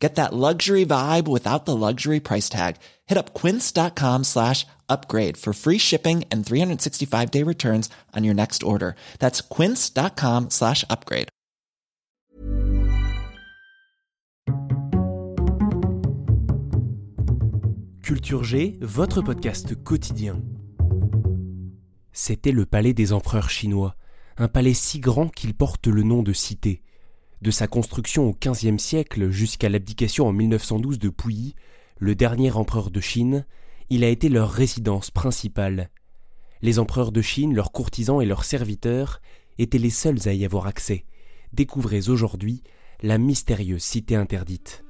Get that luxury vibe without the luxury price tag. Hit up quince.com slash upgrade for free shipping and 365 day returns on your next order. That's quince.com slash upgrade. Culture G, votre podcast quotidien. C'était le palais des empereurs chinois, un palais si grand qu'il porte le nom de cité. De sa construction au XVe siècle jusqu'à l'abdication en 1912 de Puyi, le dernier empereur de Chine, il a été leur résidence principale. Les empereurs de Chine, leurs courtisans et leurs serviteurs étaient les seuls à y avoir accès. Découvrez aujourd'hui la mystérieuse cité interdite.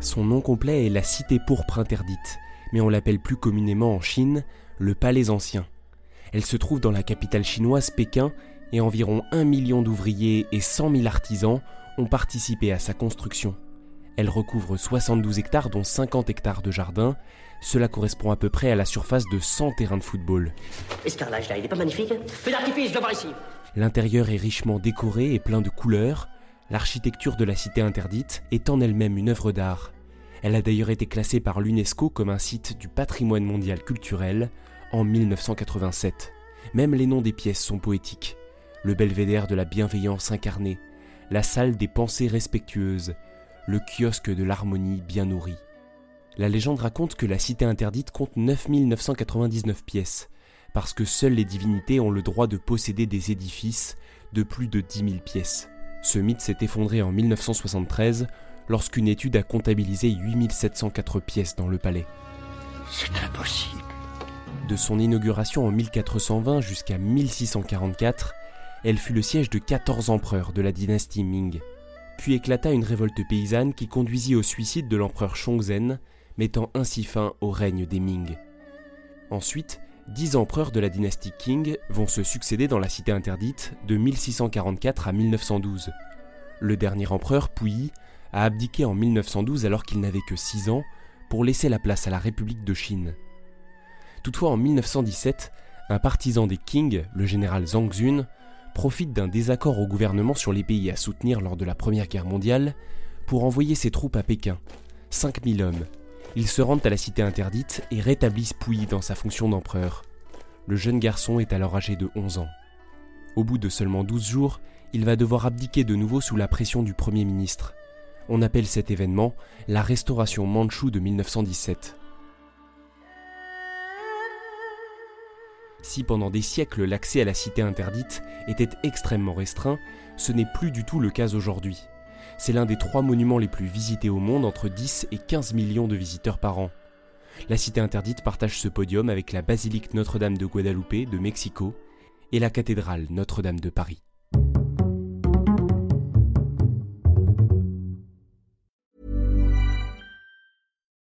Son nom complet est la cité pourpre interdite, mais on l'appelle plus communément en Chine le Palais Ancien. Elle se trouve dans la capitale chinoise Pékin et environ un million d'ouvriers et 100 000 artisans ont participé à sa construction. Elle recouvre 72 hectares dont 50 hectares de jardin. Cela correspond à peu près à la surface de 100 terrains de football. Escarlage là, il est pas magnifique Feu d'artifice devant ici L'intérieur est richement décoré et plein de couleurs. L'architecture de la cité interdite est en elle-même une œuvre d'art. Elle a d'ailleurs été classée par l'UNESCO comme un site du patrimoine mondial culturel en 1987. Même les noms des pièces sont poétiques. Le belvédère de la bienveillance incarnée, la salle des pensées respectueuses, le kiosque de l'harmonie bien nourrie. La légende raconte que la cité interdite compte 9999 pièces, parce que seules les divinités ont le droit de posséder des édifices de plus de 10 000 pièces. Ce mythe s'est effondré en 1973 lorsqu'une étude a comptabilisé 8704 pièces dans le palais. C'est impossible. De son inauguration en 1420 jusqu'à 1644, elle fut le siège de 14 empereurs de la dynastie Ming. Puis éclata une révolte paysanne qui conduisit au suicide de l'empereur Shongzhen, mettant ainsi fin au règne des Ming. Ensuite, dix empereurs de la dynastie Qing vont se succéder dans la cité interdite de 1644 à 1912. Le dernier empereur, Puyi, a abdiqué en 1912 alors qu'il n'avait que 6 ans pour laisser la place à la République de Chine. Toutefois, en 1917, un partisan des Qing, le général Zhang Xun, profite d'un désaccord au gouvernement sur les pays à soutenir lors de la Première Guerre mondiale pour envoyer ses troupes à Pékin, 5000 hommes. Ils se rendent à la cité interdite et rétablissent Puyi dans sa fonction d'empereur. Le jeune garçon est alors âgé de 11 ans. Au bout de seulement 12 jours, il va devoir abdiquer de nouveau sous la pression du Premier ministre. On appelle cet événement la restauration mandchoue de 1917. Si pendant des siècles l'accès à la cité interdite était extrêmement restreint, ce n'est plus du tout le cas aujourd'hui. C'est l'un des trois monuments les plus visités au monde, entre 10 et 15 millions de visiteurs par an. La cité interdite partage ce podium avec la basilique Notre-Dame de Guadalupe de Mexico et la cathédrale Notre-Dame de Paris.